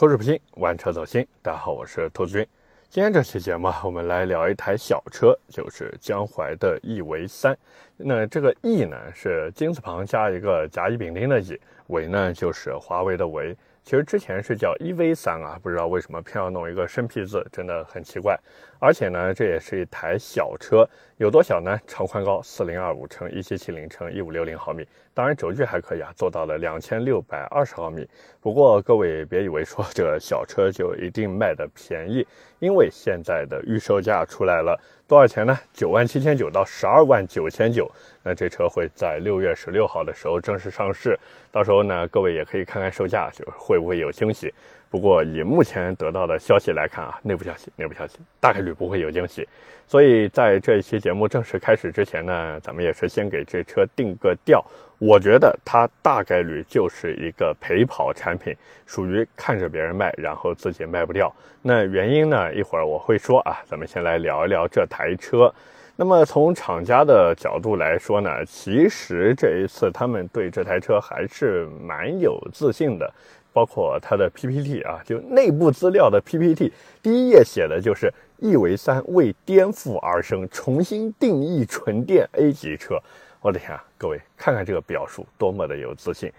口齿不清，玩车走心。大家好，我是兔子君。今天这期节目，我们来聊一台小车，就是江淮的翼维三。那这个翼呢，是金字旁加一个甲乙丙丁的乙，维呢就是华为的维。其实之前是叫 EV 三啊，不知道为什么偏要弄一个生僻字，真的很奇怪。而且呢，这也是一台小车，有多小呢？长宽高四零二五乘一七七零乘一五六零毫米，当然轴距还可以啊，做到了两千六百二十毫米。不过各位别以为说这小车就一定卖的便宜，因为现在的预售价出来了，多少钱呢？九万七千九到十二万九千九。那这车会在六月十六号的时候正式上市，到时候呢，各位也可以看看售价，就会不会有惊喜。不过以目前得到的消息来看啊，内部消息，内部消息大概率不会有惊喜。所以在这一期节目正式开始之前呢，咱们也是先给这车定个调。我觉得它大概率就是一个陪跑产品，属于看着别人卖，然后自己卖不掉。那原因呢，一会儿我会说啊。咱们先来聊一聊这台车。那么从厂家的角度来说呢，其实这一次他们对这台车还是蛮有自信的。包括它的 PPT 啊，就内部资料的 PPT，第一页写的就是翼维三为颠覆而生，重新定义纯电 A 级车。我的天啊，各位看看这个表述，多么的有自信。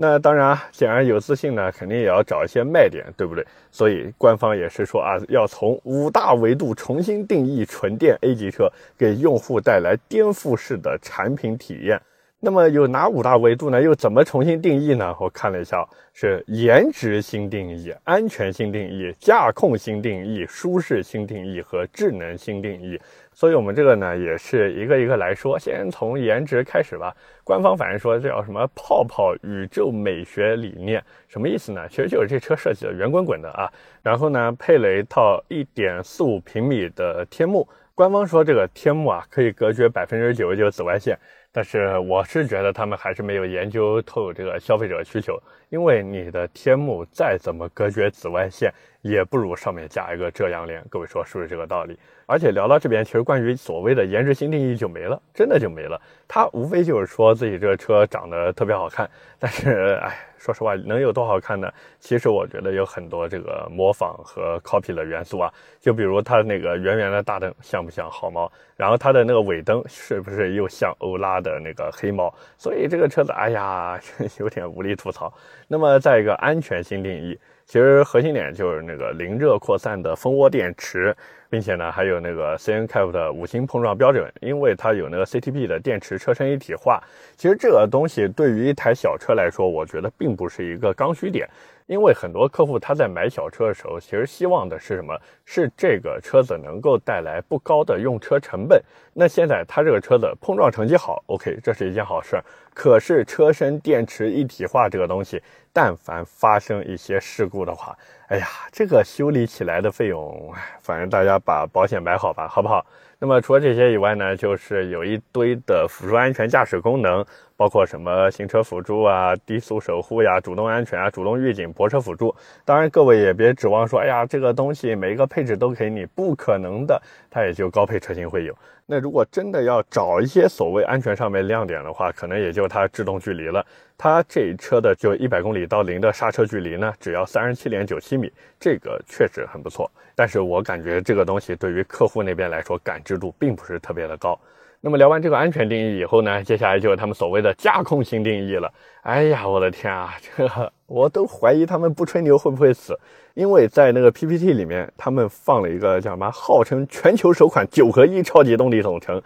那当然啊，显然有自信呢，肯定也要找一些卖点，对不对？所以官方也是说啊，要从五大维度重新定义纯电 A 级车，给用户带来颠覆式的产品体验。那么有哪五大维度呢？又怎么重新定义呢？我看了一下，是颜值新定义、安全新定义、驾控新定义、舒适新定义和智能新定义。所以我们这个呢，也是一个一个来说。先从颜值开始吧。官方反正说这叫什么“泡泡宇宙美学理念”，什么意思呢？其实就是这车设计的圆滚滚的啊，然后呢配了一套1.45平米的天幕。官方说这个天幕啊可以隔绝百分之九十九紫外线。但是我是觉得他们还是没有研究透这个消费者需求，因为你的天幕再怎么隔绝紫外线，也不如上面加一个遮阳帘。各位说是不是这个道理？而且聊到这边，其实关于所谓的颜值新定义就没了，真的就没了。它无非就是说自己这个车长得特别好看，但是哎。说实话，能有多好看呢？其实我觉得有很多这个模仿和 copy 的元素啊，就比如它那个圆圆的大灯像不像好猫？然后它的那个尾灯是不是又像欧拉的那个黑猫？所以这个车子，哎呀，有点无力吐槽。那么再一个安全性定义。其实核心点就是那个零热扩散的蜂窝电池，并且呢还有那个 CNCAP 的五星碰撞标准，因为它有那个 CTP 的电池车身一体化。其实这个东西对于一台小车来说，我觉得并不是一个刚需点。因为很多客户他在买小车的时候，其实希望的是什么？是这个车子能够带来不高的用车成本。那现在它这个车子碰撞成绩好，OK，这是一件好事。可是车身电池一体化这个东西，但凡发生一些事故的话，哎呀，这个修理起来的费用，反正大家把保险买好吧，好不好？那么除了这些以外呢，就是有一堆的辅助安全驾驶功能。包括什么行车辅助啊、低速守护呀、主动安全啊、主动预警、泊车辅助。当然，各位也别指望说，哎呀，这个东西每一个配置都给你，不可能的，它也就高配车型会有。那如果真的要找一些所谓安全上面亮点的话，可能也就它制动距离了。它这一车的就一百公里到零的刹车距离呢，只要三十七点九七米，这个确实很不错。但是我感觉这个东西对于客户那边来说，感知度并不是特别的高。那么聊完这个安全定义以后呢，接下来就是他们所谓的驾控新定义了。哎呀，我的天啊，这我都怀疑他们不吹牛会不会死。因为在那个 PPT 里面，他们放了一个叫什么，号称全球首款九合一超级动力总成。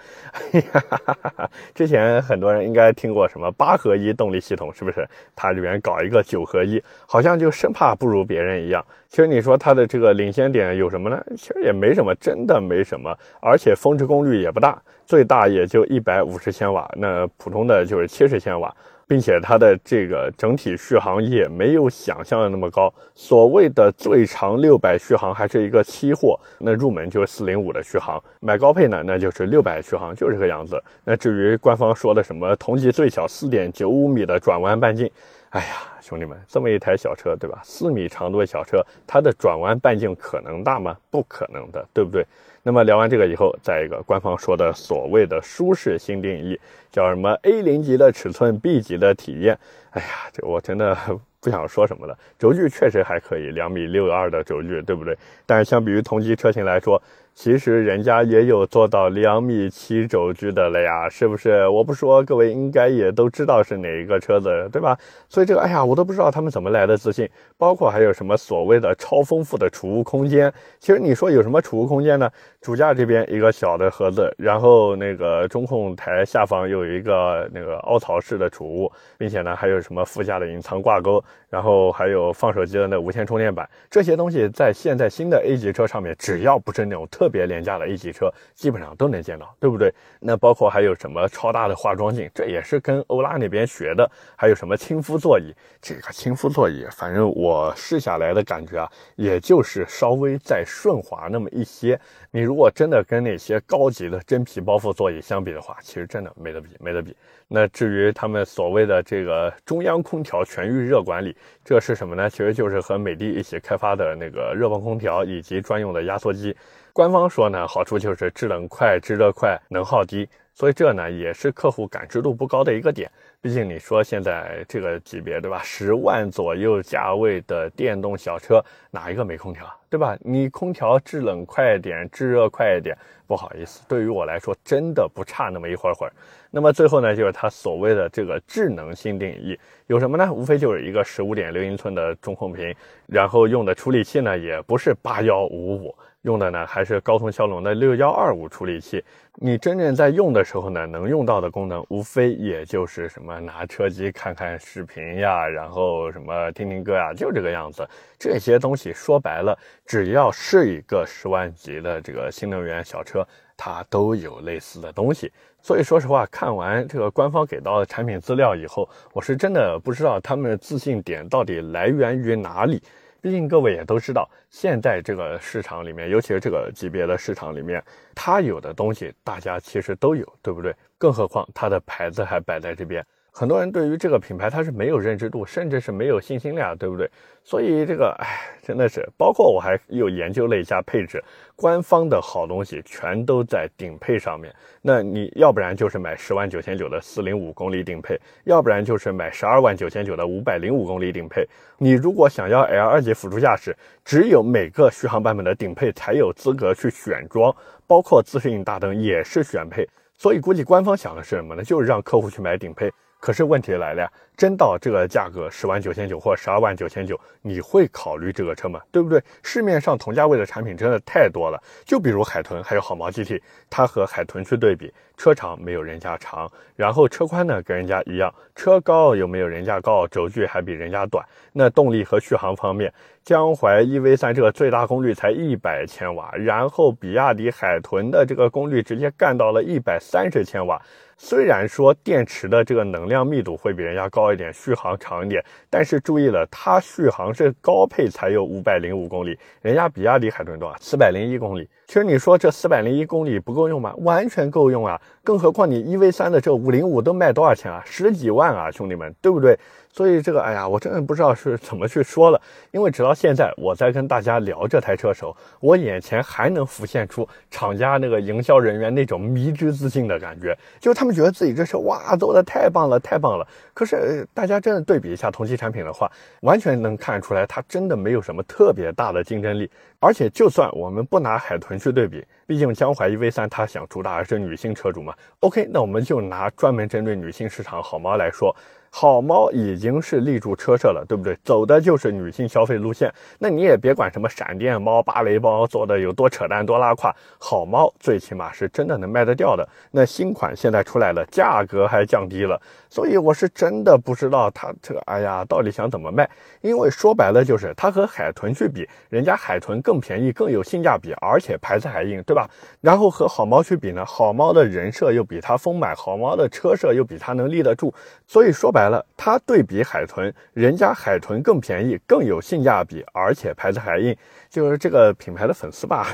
之前很多人应该听过什么八合一动力系统，是不是？它里面搞一个九合一，好像就生怕不如别人一样。其实你说它的这个领先点有什么呢？其实也没什么，真的没什么。而且峰值功率也不大，最大也就一百五十千瓦，那普通的就是七十千瓦。并且它的这个整体续航也没有想象的那么高，所谓的最长六百续航还是一个期货，那入门就是四零五的续航，买高配呢那就是六百续航，就这个样子。那至于官方说的什么同级最小四点九五米的转弯半径，哎呀，兄弟们，这么一台小车，对吧？四米长度的小车，它的转弯半径可能大吗？不可能的，对不对？那么聊完这个以后，再一个官方说的所谓的舒适新定义，叫什么 A 零级的尺寸，B 级的体验。哎呀，这我真的不想说什么了。轴距确实还可以，两米六二的轴距，对不对？但是相比于同级车型来说，其实人家也有做到两米七轴距的了呀，是不是？我不说，各位应该也都知道是哪一个车子，对吧？所以这个，哎呀，我都不知道他们怎么来的自信。包括还有什么所谓的超丰富的储物空间？其实你说有什么储物空间呢？主驾这边一个小的盒子，然后那个中控台下方有一个那个凹槽式的储物，并且呢还有什么副驾的隐藏挂钩，然后还有放手机的那无线充电板，这些东西在现在新的 A 级车上面，只要不是那种特特别廉价的 A 级车基本上都能见到，对不对？那包括还有什么超大的化妆镜，这也是跟欧拉那边学的。还有什么亲肤座椅？这个亲肤座椅，反正我试下来的感觉啊，也就是稍微再顺滑那么一些。你如果真的跟那些高级的真皮包覆座椅相比的话，其实真的没得比，没得比。那至于他们所谓的这个中央空调全域热管理，这是什么呢？其实就是和美的一起开发的那个热泵空调以及专用的压缩机。官方说呢，好处就是制冷快、制热快、能耗低，所以这呢也是客户感知度不高的一个点。毕竟你说现在这个级别，对吧？十万左右价位的电动小车，哪一个没空调，对吧？你空调制冷快一点、制热快一点，不好意思，对于我来说真的不差那么一会儿会儿。那么最后呢，就是它所谓的这个智能新定义有什么呢？无非就是一个十五点六英寸的中控屏，然后用的处理器呢也不是八幺五五。用的呢还是高通骁龙的六幺二五处理器，你真正在用的时候呢，能用到的功能无非也就是什么拿车机看看视频呀，然后什么听听歌呀，就这个样子。这些东西说白了，只要是一个十万级的这个新能源小车，它都有类似的东西。所以说实话，看完这个官方给到的产品资料以后，我是真的不知道他们的自信点到底来源于哪里。毕竟各位也都知道，现在这个市场里面，尤其是这个级别的市场里面，它有的东西大家其实都有，对不对？更何况它的牌子还摆在这边。很多人对于这个品牌它是没有认知度，甚至是没有信心的，对不对？所以这个，哎，真的是，包括我还又研究了一下配置，官方的好东西全都在顶配上面。那你要不然就是买十万九千九的四零五公里顶配，要不然就是买十二万九千九的五百零五公里顶配。你如果想要 L 二级辅助驾驶，只有每个续航版本的顶配才有资格去选装，包括自适应大灯也是选配。所以估计官方想的是什么呢？就是让客户去买顶配。可是问题来了呀，真到这个价格十万九千九或十二万九千九，你会考虑这个车吗？对不对？市面上同价位的产品真的太多了，就比如海豚，还有好毛 GT，它和海豚去对比，车长没有人家长，然后车宽呢跟人家一样，车高又没有人家高，轴距还比人家短。那动力和续航方面，江淮 EV3 这个最大功率才一百千瓦，然后比亚迪海豚的这个功率直接干到了一百三十千瓦。虽然说电池的这个能量密度会比人家高一点，续航长一点，但是注意了，它续航是高配才有五百零五公里，人家比亚迪海豚多少？四百零一公里。其实你说这四百零一公里不够用吗？完全够用啊！更何况你 EV3 的这五零五都卖多少钱啊？十几万啊，兄弟们，对不对？所以这个，哎呀，我真的不知道是怎么去说了。因为直到现在，我在跟大家聊这台车的时候，我眼前还能浮现出厂家那个营销人员那种迷之自信的感觉，就他们觉得自己这车哇，做的太棒了，太棒了。可是大家真的对比一下同期产品的话，完全能看出来，它真的没有什么特别大的竞争力。而且，就算我们不拿海豚去对比，毕竟江淮 E V 三它想主打的是女性车主嘛。OK，那我们就拿专门针对女性市场好猫来说。好猫已经是立住车车了，对不对？走的就是女性消费路线。那你也别管什么闪电猫、芭蕾猫做的有多扯淡、多拉胯，好猫最起码是真的能卖得掉的。那新款现在出来了，价格还降低了，所以我是真的不知道它这个，哎呀，到底想怎么卖？因为说白了就是它和海豚去比，人家海豚更便宜、更有性价比，而且牌子还硬，对吧？然后和好猫去比呢，好猫的人设又比它丰满，好猫的车设又比它能立得住，所以说白。了，它对比海豚，人家海豚更便宜，更有性价比，而且牌子还硬，就是这个品牌的粉丝吧。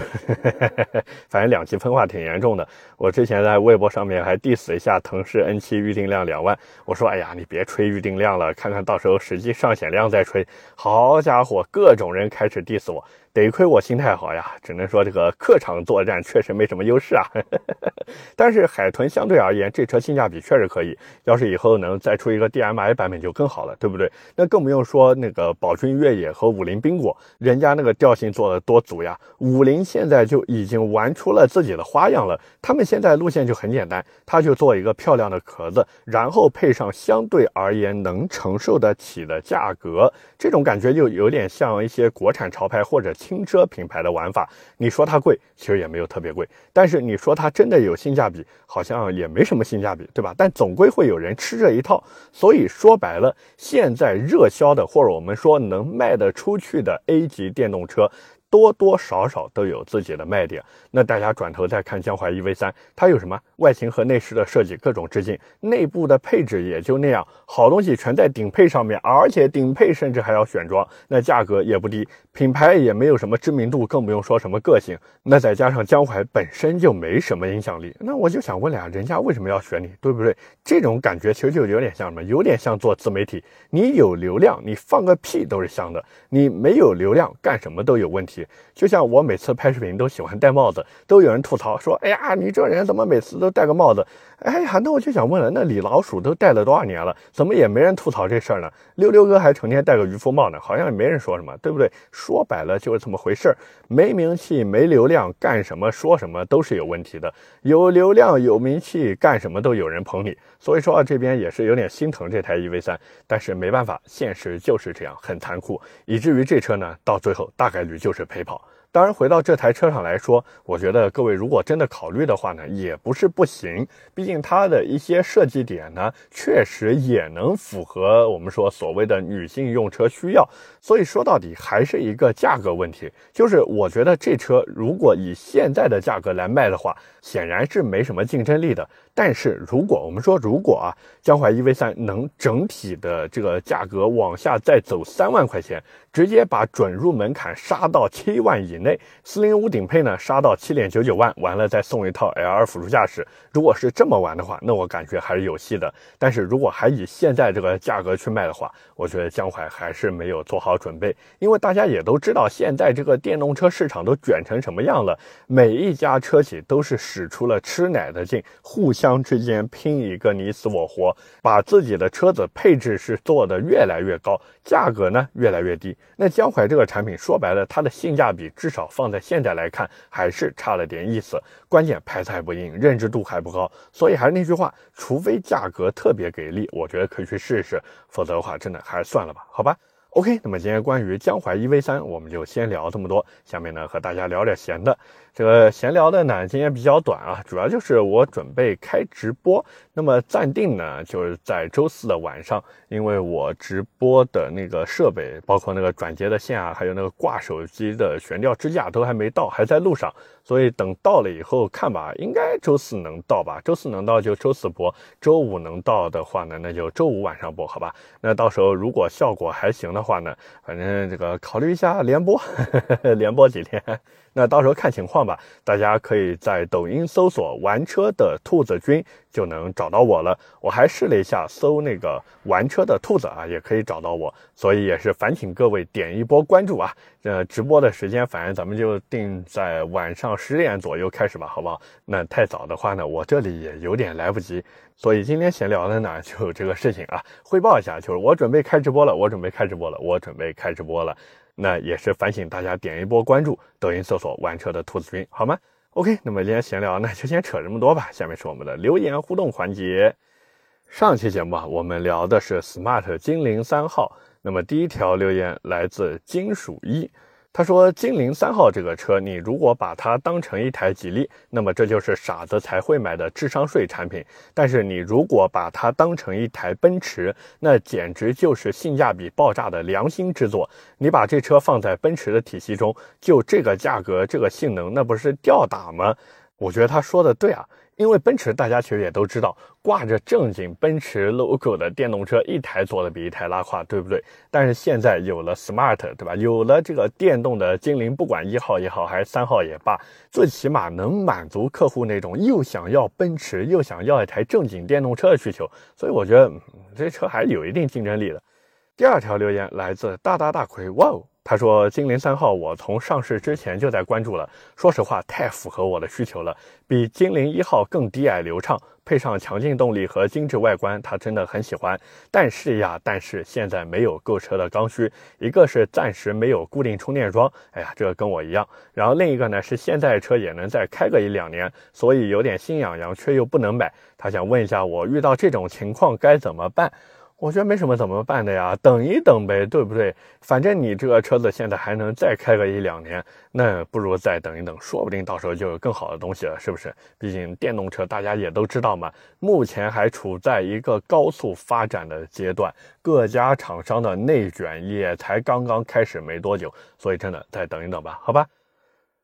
反正两极分化挺严重的。我之前在微博上面还 diss 一下腾势 N7 预订量两万，我说哎呀，你别吹预订量了，看看到时候实际上险量再吹。好家伙，各种人开始 diss 我。得亏我心态好呀，只能说这个客场作战确实没什么优势啊。但是海豚相对而言，这车性价比确实可以。要是以后能再出一个 DMI 版本就更好了，对不对？那更不用说那个宝骏越野和五菱缤果，人家那个调性做的多足呀。五菱现在就已经玩出了自己的花样了，他们现在路线就很简单，他就做一个漂亮的壳子，然后配上相对而言能承受得起的价格，这种感觉就有点像一些国产潮牌或者轻奢品牌的玩法。你说它贵，其实也没有特别贵，但是你说它真的有性价比，好像也没什么性价比，对吧？但总归会有人吃这一套。所以说白了，现在热销的或者我们说能卖得出去的 A 级电动车。多多少少都有自己的卖点。那大家转头再看江淮 EV3，它有什么外形和内饰的设计各种致敬，内部的配置也就那样，好东西全在顶配上面，而且顶配甚至还要选装，那价格也不低，品牌也没有什么知名度，更不用说什么个性。那再加上江淮本身就没什么影响力，那我就想问俩，人家为什么要选你，对不对？这种感觉其实就有点像什么？有点像做自媒体，你有流量，你放个屁都是香的；你没有流量，干什么都有问题。就像我每次拍视频都喜欢戴帽子，都有人吐槽说：“哎呀，你这人怎么每次都戴个帽子？”哎呀，那我就想问了，那李老鼠都戴了多少年了，怎么也没人吐槽这事儿呢？溜溜哥还成天戴个渔夫帽呢，好像也没人说什么，对不对？说白了就是这么回事儿，没名气、没流量，干什么说什么都是有问题的；有流量、有名气，干什么都有人捧你。所以说啊，这边也是有点心疼这台 EV3，但是没办法，现实就是这样，很残酷，以至于这车呢，到最后大概率就是陪跑。当然，回到这台车上来说，我觉得各位如果真的考虑的话呢，也不是不行。毕竟它的一些设计点呢，确实也能符合我们说所谓的女性用车需要。所以说到底还是一个价格问题。就是我觉得这车如果以现在的价格来卖的话，显然是没什么竞争力的。但是如果我们说如果啊，江淮 EV3 能整体的这个价格往下再走三万块钱，直接把准入门槛杀到七万以。内四零五顶配呢，杀到七点九九万，完了再送一套 L 二辅助驾驶。如果是这么玩的话，那我感觉还是有戏的。但是如果还以现在这个价格去卖的话，我觉得江淮还是没有做好准备。因为大家也都知道，现在这个电动车市场都卷成什么样了，每一家车企都是使出了吃奶的劲，互相之间拼一个你死我活，把自己的车子配置是做的越来越高，价格呢越来越低。那江淮这个产品说白了，它的性价比至少放在现在来看，还是差了点意思。关键牌子还不硬，认知度还不高，所以还是那句话，除非价格特别给力，我觉得可以去试试，否则的话，真的还是算了吧，好吧。OK，那么今天关于江淮 EV3，我们就先聊这么多。下面呢，和大家聊点闲的。这个闲聊的呢，今天比较短啊，主要就是我准备开直播。那么暂定呢，就是在周四的晚上，因为我直播的那个设备，包括那个转接的线啊，还有那个挂手机的悬吊支架都还没到，还在路上。所以等到了以后看吧，应该周四能到吧？周四能到就周四播，周五能到的话呢，那就周五晚上播，好吧？那到时候如果效果还行的话呢，反正这个考虑一下连播，连播几天。那到时候看情况吧，大家可以在抖音搜索“玩车的兔子君”就能找到我了。我还试了一下，搜那个“玩车的兔子”啊，也可以找到我。所以也是烦请各位点一波关注啊！呃，直播的时间反正咱们就定在晚上十点左右开始吧，好不好？那太早的话呢，我这里也有点来不及。所以今天闲聊的呢，就这个事情啊，汇报一下，就是我准备开直播了，我准备开直播了，我准备开直播了。那也是烦请大家点一波关注，抖音搜索“玩车的兔子君”，好吗？OK，那么今天闲聊呢就先扯这么多吧。下面是我们的留言互动环节。上期节目啊，我们聊的是 Smart 精灵三号，那么第一条留言来自金属一。他说：“金陵三号这个车，你如果把它当成一台吉利，那么这就是傻子才会买的智商税产品；但是你如果把它当成一台奔驰，那简直就是性价比爆炸的良心之作。你把这车放在奔驰的体系中，就这个价格、这个性能，那不是吊打吗？我觉得他说的对啊。”因为奔驰，大家其实也都知道，挂着正经奔驰 logo 的电动车，一台做的比一台拉胯，对不对？但是现在有了 smart，对吧？有了这个电动的精灵，不管一号也好，还是三号也罢，最起码能满足客户那种又想要奔驰，又想要一台正经电动车的需求。所以我觉得这车还是有一定竞争力的。第二条留言来自大大大奎，哇哦！他说：“精灵三号，我从上市之前就在关注了。说实话，太符合我的需求了，比精灵一号更低矮流畅，配上强劲动力和精致外观，他真的很喜欢。但是呀，但是现在没有购车的刚需，一个是暂时没有固定充电桩，哎呀，这个跟我一样。然后另一个呢是现在车也能再开个一两年，所以有点心痒痒，却又不能买。他想问一下我，遇到这种情况该怎么办？我觉得没什么怎么办的呀，等一等呗，对不对？反正你这个车子现在还能再开个一两年，那不如再等一等，说不定到时候就有更好的东西了，是不是？毕竟电动车大家也都知道嘛，目前还处在一个高速发展的阶段，各家厂商的内卷也才刚刚开始没多久，所以真的再等一等吧，好吧。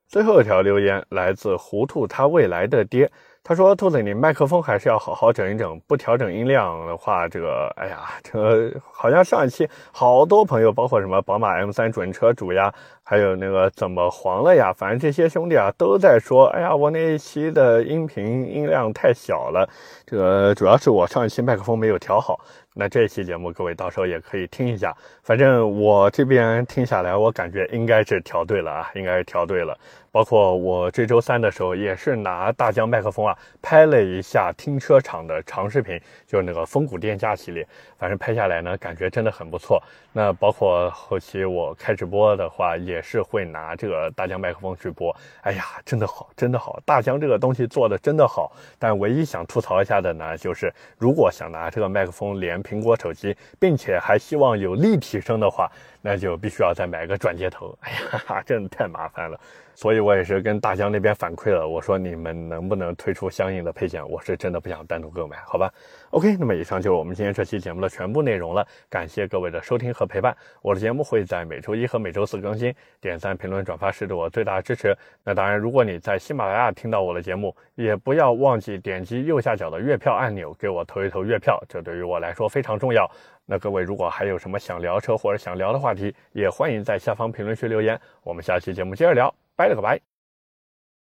最后一条留言来自糊涂他未来的爹。他说：“兔子，你麦克风还是要好好整一整，不调整音量的话，这个，哎呀，这个好像上一期好多朋友，包括什么宝马 M3 准车主呀，还有那个怎么黄了呀，反正这些兄弟啊都在说，哎呀，我那一期的音频音量太小了，这个主要是我上一期麦克风没有调好。”那这期节目各位到时候也可以听一下，反正我这边听下来，我感觉应该是调对了啊，应该是调对了。包括我这周三的时候，也是拿大疆麦克风啊拍了一下停车场的长视频，就是那个风谷店家系列，反正拍下来呢，感觉真的很不错。那包括后期我开直播的话，也是会拿这个大疆麦克风去播。哎呀，真的好，真的好，大疆这个东西做的真的好。但唯一想吐槽一下的呢，就是如果想拿这个麦克风连。苹果手机，并且还希望有立体声的话，那就必须要再买个转接头。哎呀，真的太麻烦了。所以我也是跟大疆那边反馈了，我说你们能不能推出相应的配件？我是真的不想单独购买，好吧？OK，那么以上就是我们今天这期节目的全部内容了。感谢各位的收听和陪伴。我的节目会在每周一和每周四更新，点赞、评论、转发是对我最大的支持。那当然，如果你在喜马拉雅听到我的节目，也不要忘记点击右下角的月票按钮，给我投一投月票，这对于我来说非常重要。那各位如果还有什么想聊车或者想聊的话题，也欢迎在下方评论区留言。我们下期节目接着聊。拜了个拜。